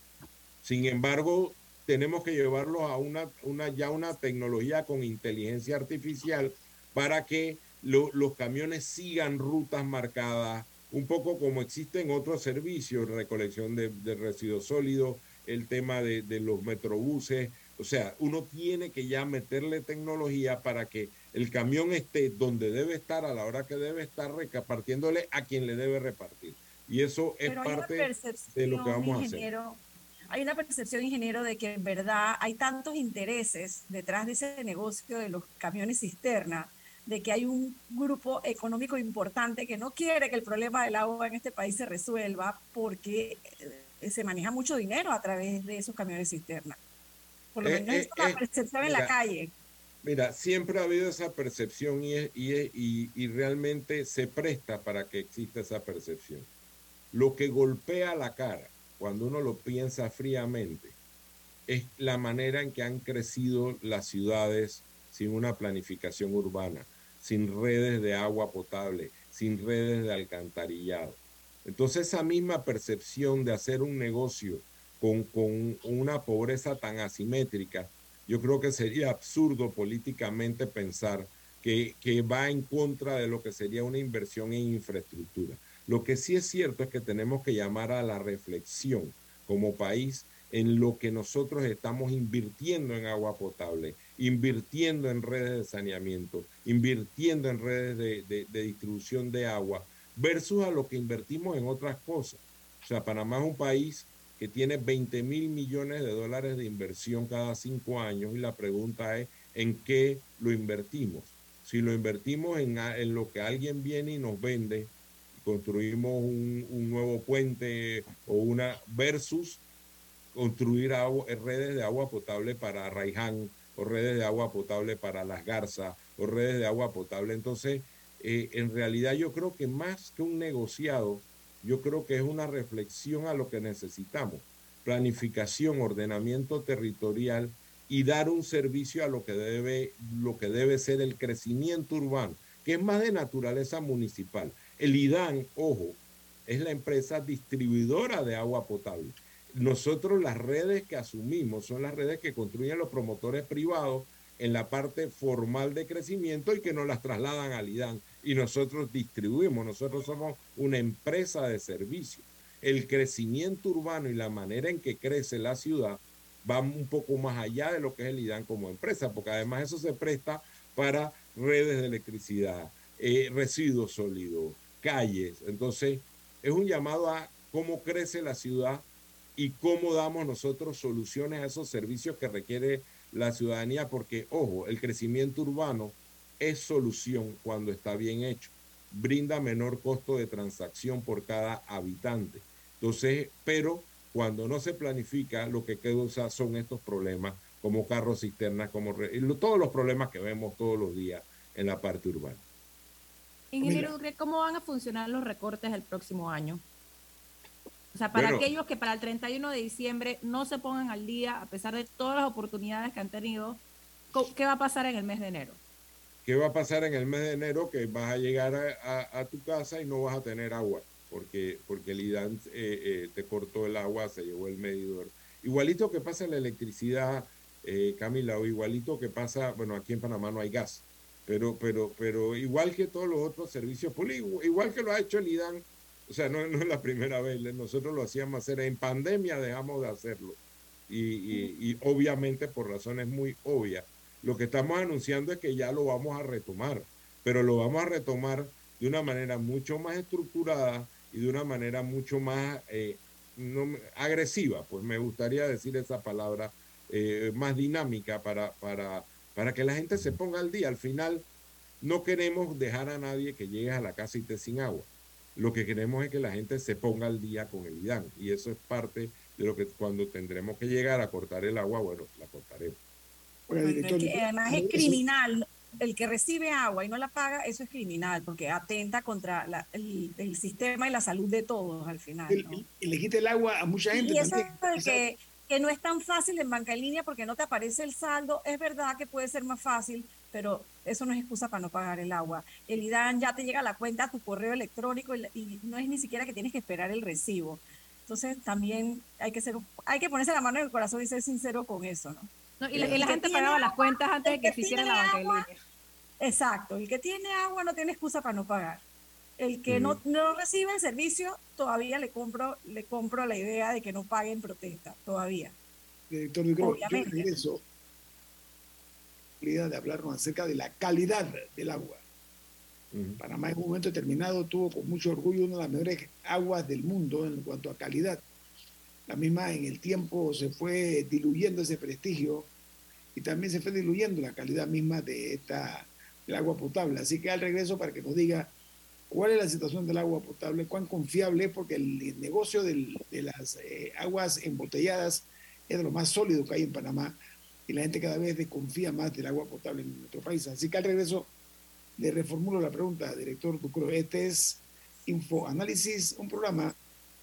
Sin embargo, tenemos que llevarlos a una, una, ya una tecnología con inteligencia artificial para que los camiones sigan rutas marcadas, un poco como existen otros servicios, recolección de, residuos sólidos, el tema de, los metrobuses. O sea, uno tiene que ya meterle tecnología para que el camión esté donde debe estar a la hora que debe estar, repartiéndole a quien le debe repartir. Y eso es parte de lo que vamos a hacer. Hay una percepción, ingeniero, de que en verdad hay tantos intereses detrás de ese negocio de los camiones cisterna de que hay un grupo económico importante que no quiere que el problema del agua en este país se resuelva porque eh, se maneja mucho dinero a través de esos camiones cisterna. Por lo eh, menos es la eh, percepción en la calle. Mira, siempre ha habido esa percepción y, y, y, realmente se presta para que exista esa percepción. Lo que golpea la cara cuando uno lo piensa fríamente es la manera en que han crecido las ciudades sin una planificación urbana sin redes de agua potable, sin redes de alcantarillado. Entonces esa misma percepción de hacer un negocio con, una pobreza tan asimétrica, yo creo que sería absurdo políticamente pensar que, va en contra de lo que sería una inversión en infraestructura. Lo que sí es cierto es que tenemos que llamar a la reflexión como país en lo que nosotros estamos invirtiendo en agua potable, invirtiendo en redes de saneamiento, invirtiendo en redes de, distribución de agua, versus a lo que invertimos en otras cosas. O sea, Panamá es un país que tiene 20 mil millones de dólares de inversión cada cinco años y la pregunta es, ¿en qué lo invertimos? Si lo invertimos en, en lo que alguien viene y nos vende, construimos un, un nuevo puente o una versus construir agua, redes de agua potable para Raiján, o redes de agua potable para las garzas, o redes de agua potable. Entonces, eh, en realidad yo creo que más que un negociado, yo creo que es una reflexión a lo que necesitamos. Planificación, ordenamiento territorial y dar un servicio a lo que debe, lo que debe ser el crecimiento urbano, que es más de naturaleza municipal. El IDAN, ojo, es la empresa distribuidora de agua potable. Nosotros las redes que asumimos son las redes que construyen los promotores privados en la parte formal de crecimiento y que nos las trasladan al IDAN y nosotros distribuimos, nosotros somos una empresa de servicio. El crecimiento urbano y la manera en que crece la ciudad va un poco más allá de lo que es el IDAN como empresa, porque además eso se presta para redes de electricidad, eh, residuos sólidos, calles. Entonces, es un llamado a cómo crece la ciudad y cómo damos nosotros soluciones a esos servicios que requiere la ciudadanía, porque, ojo, el crecimiento urbano es solución cuando está bien hecho. Brinda menor costo de transacción por cada habitante. Entonces, pero cuando no se planifica, lo que queda son estos problemas, como carros cisternas, como todos los problemas que vemos todos los días en la parte urbana. Ingeniero ¿cómo van a funcionar los recortes el próximo año? O sea, para aquellos que para el 31 de diciembre no se pongan al día, a pesar de todas las oportunidades que han tenido, ¿qué va a pasar en el mes de enero? ¿Qué va a pasar en el mes de enero? Que vas a llegar a, tu casa y no vas a tener agua, porque, porque el IDAN eh, eh, te cortó el agua, se llevó el medidor. Igualito que pasa en la electricidad, eh, Camila, o igualito que pasa, bueno, aquí en Panamá no hay gas, pero, pero, pero igual que todos los otros servicios públicos, igual que lo ha hecho el IDAN o sea, no, es la primera vez, nosotros lo hacíamos hacer, en pandemia dejamos de hacerlo. Y, obviamente por razones muy obvias. Lo que estamos anunciando es que ya lo vamos a retomar, pero lo vamos a retomar de una manera mucho más estructurada y de una manera mucho más eh, agresiva, pues me gustaría decir esa palabra, eh, más dinámica para, para, para que la gente se ponga al día. Al final, no queremos dejar a nadie que llegue a la casa y esté sin agua. Lo que queremos es que la gente se ponga al día con el IDAN y eso es parte de lo que cuando tendremos que llegar a cortar el agua, bueno, la cortaremos. Además es criminal. El que recibe agua y no la paga, eso es criminal, porque atenta contra el, sistema y la salud de todos al final. Y le quita el agua a mucha gente. Y eso es que, que no es tan fácil en banca en línea porque no te aparece el saldo. Es verdad que puede ser más fácil, pero eso no es excusa para no pagar el agua. El IDAN ya te llega a la cuenta a tu correo electrónico y, no es ni siquiera que tienes que esperar el recibo. Entonces también hay que ser, hay que ponerse la mano en el corazón y ser sincero con eso, ¿no? Y, la, gente pagaba las cuentas antes de que se hiciera la banca línea. Exacto, el que tiene agua no tiene excusa para no pagar. El que no, no recibe el servicio, todavía le compro, le compro la idea de que no pague en protesta, todavía. Director, Obviamente. yo de hablarnos acerca de la calidad del agua. Panamá en un momento determinado tuvo con mucho orgullo una de las mejores aguas del mundo en cuanto a calidad. La misma en el tiempo se fue diluyendo ese prestigio y también se fue diluyendo la calidad misma de esta del agua potable. Así que al regreso para que nos diga cuál es la situación del agua potable, cuán confiable es, porque el negocio de las eh, aguas embotelladas es de lo más sólido que hay en Panamá y la gente cada vez desconfía más del agua potable en nuestro país. Así que al regreso le reformulo la pregunta, director Ducro. Este es Infoanálisis, un programa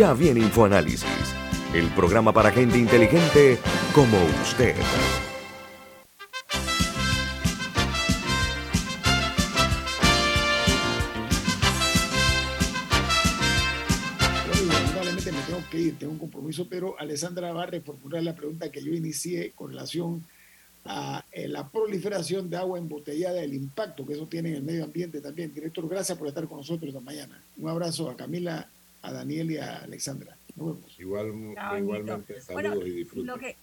Ya viene InfoAnálisis, el programa para gente inteligente como usted. Lamentablemente me tengo que ir, tengo un compromiso, pero Alessandra va a reformular la pregunta que yo inicié con relación a eh, la proliferación de agua embotellada, el impacto que eso tiene en el medio ambiente también. Director, gracias por estar con nosotros esta mañana. Un abrazo a Camila a Daniel y a Alexandra. Igual, igualmente, saludos y disfruten. Lo que,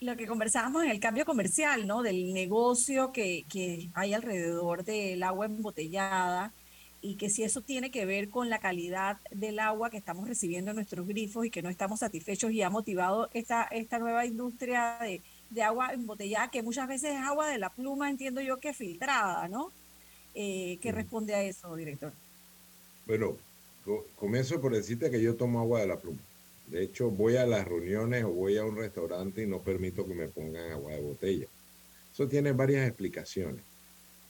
lo que conversábamos en el cambio comercial, ¿no? Del negocio que, que hay alrededor del agua embotellada y que si eso tiene que ver con la calidad del agua que estamos recibiendo en nuestros grifos y que no estamos satisfechos y ha motivado esta, esta nueva industria de, de agua embotellada, que muchas veces es agua de la pluma, entiendo yo que filtrada, ¿no? Eh, ¿Qué responde a eso, director? Bueno, comienzo por decirte que yo tomo agua de la pluma. De hecho, voy a las reuniones o voy a un restaurante y no permito que me pongan agua de botella. Eso tiene varias explicaciones.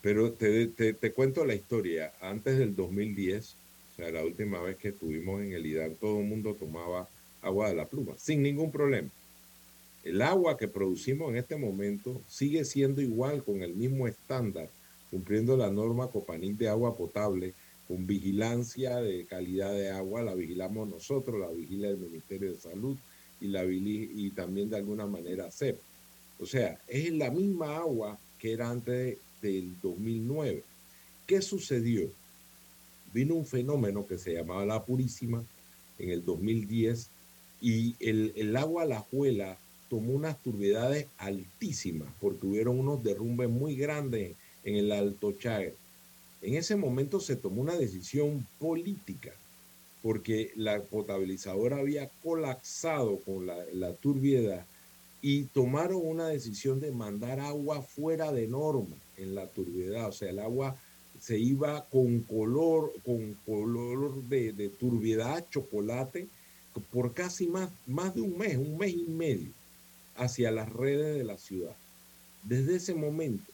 Pero te, te, cuento la historia. Antes del 2010, o sea, la última vez que estuvimos en el IDAN, todo el mundo tomaba agua de la pluma, sin ningún problema. El agua que producimos en este momento sigue siendo igual con el mismo estándar, cumpliendo la norma Copanil de agua potable con vigilancia de calidad de agua, la vigilamos nosotros, la vigila el Ministerio de Salud y, la y también de alguna manera CEP. O sea, es la misma agua que era antes del 2009. ¿Qué sucedió? Vino un fenómeno que se llamaba la Purísima en el 2010 y el, el agua La Juela tomó unas turbiedades altísimas porque hubieron unos derrumbes muy grandes en el Alto Chagre en ese momento se tomó una decisión política, porque la potabilizadora había colapsado con la, la turbiedad y tomaron una decisión de mandar agua fuera de norma en la turbiedad, o sea, el agua se iba con color, con color de, de turbiedad, chocolate, por casi más, más de un mes, un mes y medio, hacia las redes de la ciudad. Desde ese momento,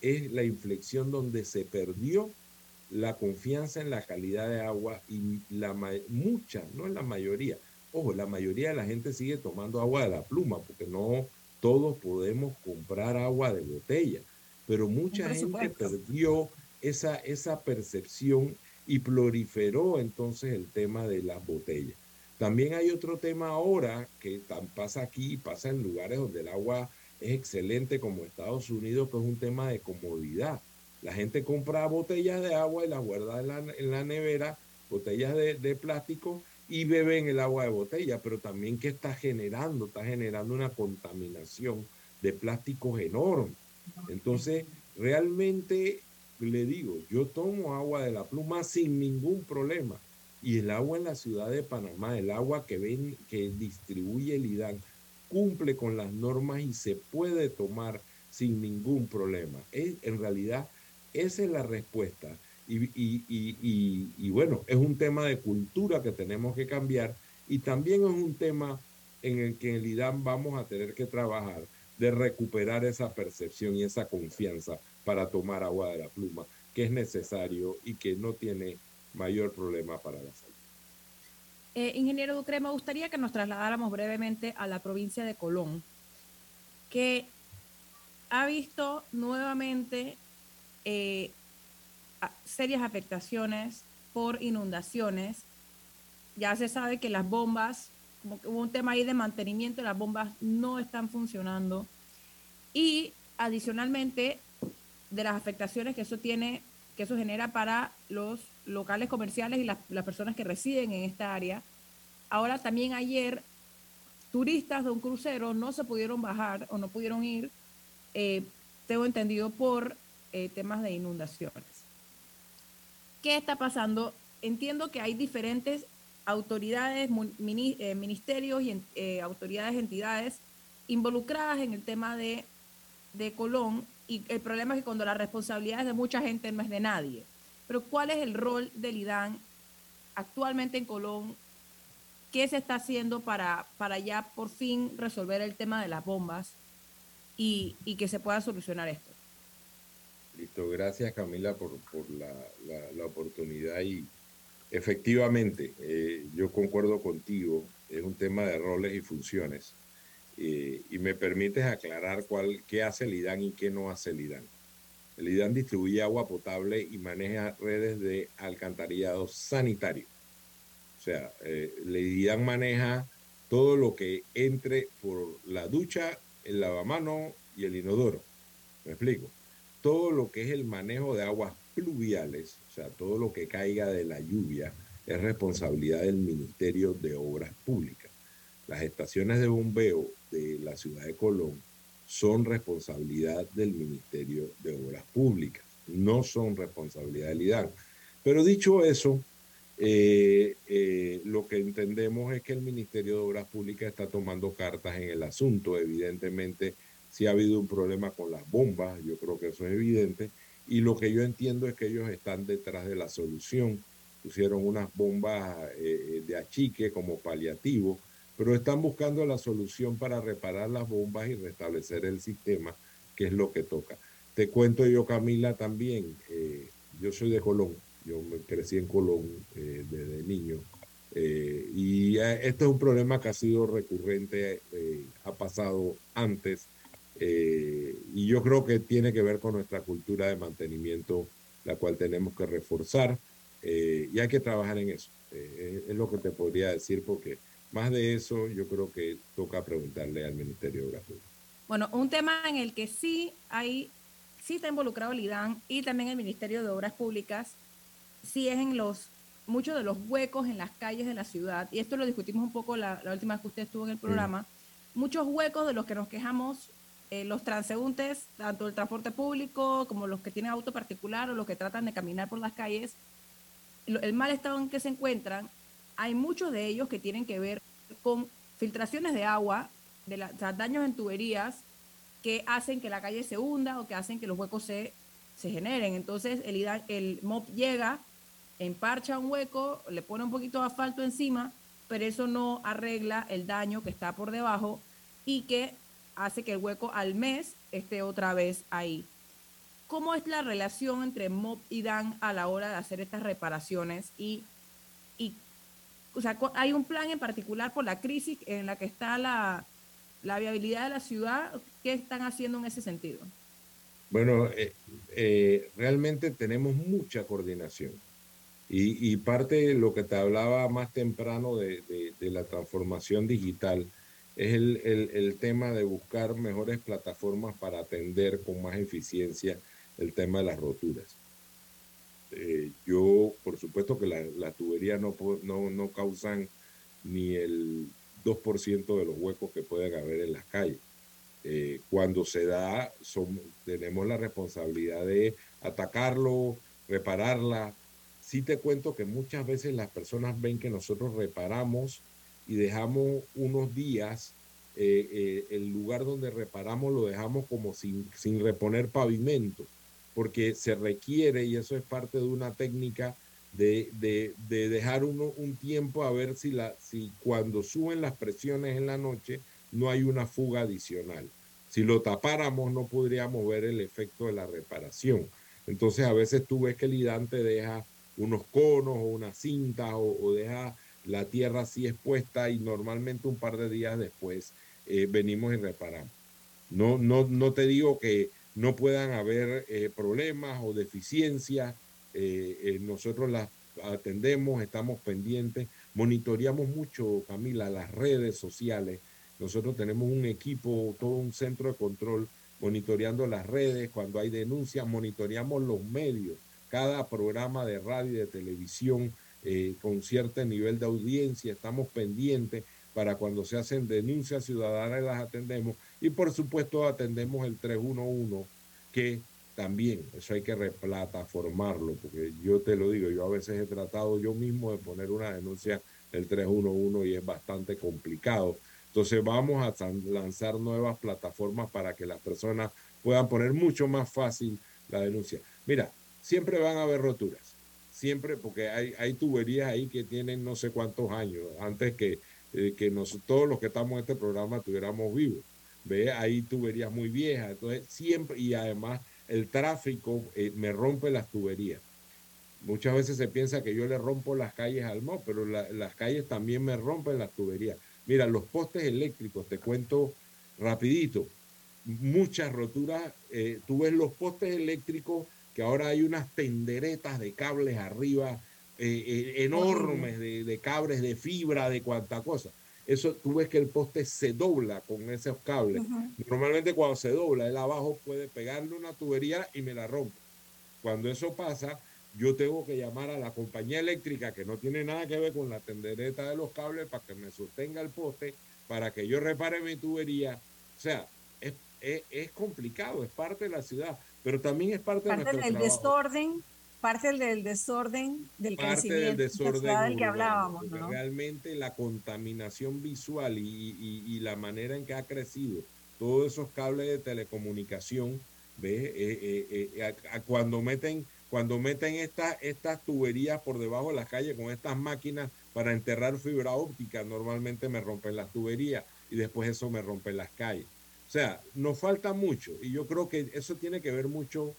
es la inflexión donde se perdió la confianza en la calidad de agua y la mucha, no es la mayoría. Ojo, la mayoría de la gente sigue tomando agua de la pluma porque no todos podemos comprar agua de botella, pero mucha gente perdió esa, esa percepción y proliferó entonces el tema de las botellas. También hay otro tema ahora que pasa aquí, pasa en lugares donde el agua es excelente como Estados Unidos, que es un tema de comodidad. La gente compra botellas de agua y las guarda en la, nevera, botellas de, plástico, y beben el agua de botella, pero también que está generando, está generando una contaminación de plásticos enorme. Entonces, realmente le digo, yo tomo agua de la pluma sin ningún problema. Y el agua en la ciudad de Panamá, el agua que ven, que distribuye el IDAN, cumple con las normas y se puede tomar sin ningún problema. Es, en realidad, esa es la respuesta. Y, bueno, es un tema de cultura que tenemos que cambiar y también es un tema en el que en el IDAM vamos a tener que trabajar de recuperar esa percepción y esa confianza para tomar agua de la pluma, que es necesario y que no tiene mayor problema para la salud. Eh, ingeniero Ducre, me gustaría que nos trasladáramos brevemente a la provincia de Colón, que ha visto nuevamente eh, serias afectaciones por inundaciones. Ya se sabe que las bombas, como que hubo un tema ahí de mantenimiento, las bombas no están funcionando. Y adicionalmente, de las afectaciones que eso tiene, que eso genera para los locales comerciales y las, personas que residen en esta área, Ahora también ayer turistas de un crucero no se pudieron bajar o no pudieron ir, eh, tengo entendido, por eh, temas de inundaciones. ¿Qué está pasando? Entiendo que hay diferentes autoridades, eh, ministerios y autoridades, entidades involucradas en el tema de, de Colón y el problema es que cuando la responsabilidad es de mucha gente no es de nadie. Pero ¿cuál es el rol del IDAN actualmente en Colón ¿Qué se está haciendo para, para ya por fin resolver el tema de las bombas y, que se pueda solucionar esto? Listo, gracias Camila por, la, oportunidad y efectivamente eh, yo concuerdo contigo, es un tema de roles y funciones eh, y me permites aclarar cuál, qué hace el IDAN y qué no hace el IDAN. El IDAN distribuye agua potable y maneja redes de alcantarillado sanitario o sea, eh, IDAN maneja todo lo que entre por la ducha, el lavamano y el inodoro. ¿Me explico? Todo lo que es el manejo de aguas pluviales, o sea, todo lo que caiga de la lluvia, es responsabilidad del Ministerio de Obras Públicas. Las estaciones de bombeo de la ciudad de Colón son responsabilidad del Ministerio de Obras Públicas, no son responsabilidad del IDAN. Pero dicho eso, eh, eh, lo que entendemos es que el Ministerio de Obras Públicas está tomando cartas en el asunto. Evidentemente, si ha habido un problema con las bombas, yo creo que eso es evidente. Y lo que yo entiendo es que ellos están detrás de la solución. Pusieron unas bombas eh, de achique como paliativo, pero están buscando la solución para reparar las bombas y restablecer el sistema, que es lo que toca. Te cuento yo, Camila, también. yo soy de Colón yo crecí en Colón eh, desde niño. Eh, y eh, este es un problema que ha sido recurrente, ha pasado antes, y yo creo que tiene que ver con nuestra cultura de mantenimiento, la cual tenemos que reforzar, y hay que trabajar en eso. es lo que te podría decir, porque más de eso yo creo que toca preguntarle al Ministerio de Obras Públicas. Bueno, un tema en el que sí hay, sí está involucrado el IDAN y también el Ministerio de Obras Públicas, sí es en los muchos de los huecos en las calles de la ciudad, y esto lo discutimos un poco la, última vez que usted estuvo en el programa, muchos huecos de los que nos quejamos eh, los transeúntes, tanto el transporte público como los que tienen auto particular o los que tratan de caminar por las calles, el mal estado en que se encuentran, hay muchos de ellos que tienen que ver con filtraciones de agua, de daños en tuberías que hacen que la calle se hunda o que hacen que los huecos se, se generen. Entonces el, el MOP llega emparcha un hueco, le pone un poquito de asfalto encima, pero eso no arregla el daño que está por debajo y que hace que el hueco al mes esté otra vez ahí. ¿Cómo es la relación entre MOB y DAN a la hora de hacer estas reparaciones? Y, y o sea, ¿hay un plan en particular por la crisis en la que está la, la viabilidad de la ciudad? ¿Qué están haciendo en ese sentido? Bueno, eh, eh, realmente tenemos mucha coordinación. Y, parte de lo que te hablaba más temprano de, la transformación digital es el, tema de buscar mejores plataformas para atender con más eficiencia el tema de las roturas. Eh, yo, por supuesto que las la tuberías no, no, no causan ni el 2% de los huecos que pueden haber en las calles. Eh, cuando se da, son, tenemos la responsabilidad de atacarlo, repararla, sí te cuento que muchas veces las personas ven que nosotros reparamos y dejamos unos días, eh, el lugar donde reparamos lo dejamos como sin, sin reponer pavimento, porque se requiere, y eso es parte de una técnica, de, de, dejar uno un tiempo a ver si, la, si cuando suben las presiones en la noche no hay una fuga adicional. Si lo tapáramos no podríamos ver el efecto de la reparación. Entonces a veces tú ves que el hidante deja unos conos o una cinta o, deja la tierra así expuesta y normalmente un par de días después eh, venimos y reparamos. No, no, no te digo que no puedan haber eh, problemas o deficiencias, eh, nosotros las atendemos, estamos pendientes, monitoreamos mucho, Camila, las redes sociales. Nosotros tenemos un equipo, todo un centro de control monitoreando las redes, cuando hay denuncias, monitoreamos los medios. Cada programa de radio y de televisión eh, con cierto nivel de audiencia, estamos pendientes para cuando se hacen denuncias ciudadanas las atendemos y por supuesto atendemos el 311 que también eso hay que replataformarlo porque yo te lo digo, yo a veces he tratado yo mismo de poner una denuncia el 311 y es bastante complicado. Entonces vamos a lanzar nuevas plataformas para que las personas puedan poner mucho más fácil la denuncia. Mira, siempre van a haber roturas, siempre porque hay, hay tuberías ahí que tienen no sé cuántos años, antes que, eh, que todos los que estamos en este programa tuviéramos vivos. Ve, hay tuberías muy viejas, entonces siempre, y además el tráfico eh, me rompe las tuberías. Muchas veces se piensa que yo le rompo las calles al MO, pero las calles también me rompen las tuberías. Mira, los postes eléctricos, te cuento rapidito, muchas roturas. Eh, tú ves los postes eléctricos que ahora hay unas tenderetas de cables arriba eh, eh, enormes, de, cables de fibra, de cuanta cosa. Eso tú ves que el poste se dobla con esos cables. Normalmente cuando se dobla, el abajo puede pegarle una tubería y me la rompe. Cuando eso pasa, yo tengo que llamar a la compañía eléctrica que no tiene nada que ver con la tendereta de los cables para que me sostenga el poste, para que yo repare mi tubería. O sea, es, es, complicado, es parte de la ciudad, pero también es parte, de nuestro del desorden, parte del desorden del parte del desorden del que hablábamos. ¿no? Realmente la contaminación visual y, y, la manera en que ha crecido todos esos cables de telecomunicación, ¿ves? Eh, eh, eh, cuando meten cuando meten estas, estas tuberías por debajo de las calles con estas máquinas para enterrar fibra óptica, normalmente me rompen las tuberías y después eso me rompe las calles. O sea, nos falta mucho y yo creo que eso tiene que ver mucho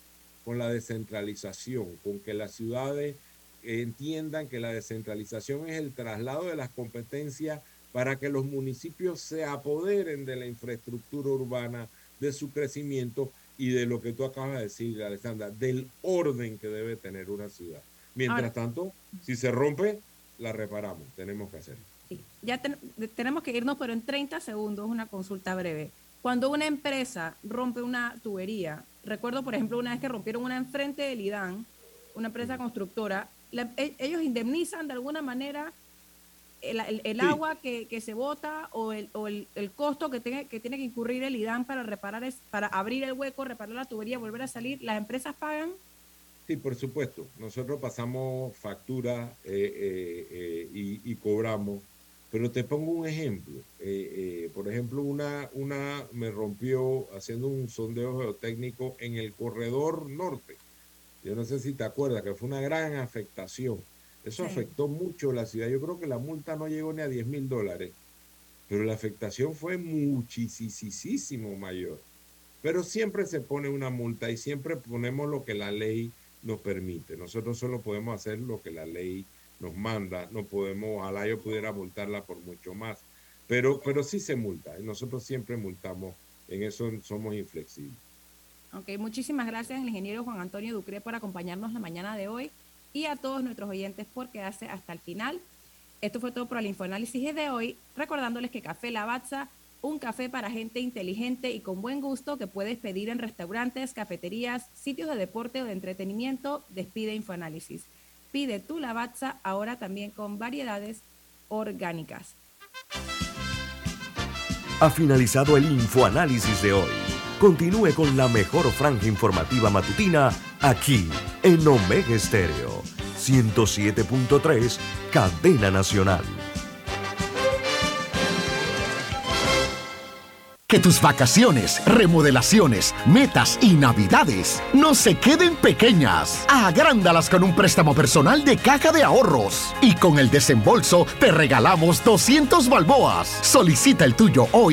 con la descentralización, con que las ciudades entiendan que la descentralización es el traslado de las competencias para que los municipios se apoderen de la infraestructura urbana, de su crecimiento y de lo que tú acabas de decir, Alessandra, del orden que debe tener una ciudad. Mientras tanto, si se rompe, la reparamos, tenemos que hacerlo. Ya tenemos que irnos, pero en 30 segundos una consulta breve. Cuando una empresa rompe una tubería, recuerdo por ejemplo una vez que rompieron una enfrente del IDAN, una empresa constructora, e, ellos indemnizan de alguna manera el, agua que, se bota o, el, o el, costo que tiene, que tiene que incurrir el IDAN para reparar es, para abrir el hueco, reparar la tubería, volver a salir, ¿las empresas pagan? Sí, por supuesto. Nosotros pasamos factura eh, eh, eh, y, cobramos. Pero te pongo un ejemplo. por ejemplo, una, una me rompió haciendo un sondeo geotécnico en el corredor norte. Yo no sé si te acuerdas que fue una gran afectación eso afectó mucho la ciudad. Yo creo que la multa no llegó ni a 10 mil dólares, pero la afectación fue muchísimo mayor. Pero siempre se pone una multa y siempre ponemos lo que la ley nos permite. Nosotros solo podemos hacer lo que la ley nos manda. No podemos, ojalá yo pudiera multarla por mucho más. Pero, pero sí se multa. Nosotros siempre multamos. En eso somos inflexibles. Ok, muchísimas gracias, el ingeniero Juan Antonio Ducre, por acompañarnos la mañana de hoy y a todos nuestros oyentes por quedarse hasta el final. Esto fue todo por el Infoanálisis de hoy, recordándoles que Café Lavazza, un café para gente inteligente y con buen gusto que puedes pedir en restaurantes, cafeterías, sitios de deporte o de entretenimiento, despide Infoanálisis. Pide tu Lavazza ahora también con variedades orgánicas. Ha finalizado el Infoanálisis de hoy. Continúe con la mejor franja informativa matutina aquí en Omega Estéreo 107.3, Cadena Nacional. Que tus vacaciones, remodelaciones, metas y navidades no se queden pequeñas. Agrándalas con un préstamo personal de caja de ahorros. Y con el desembolso te regalamos 200 balboas. Solicita el tuyo hoy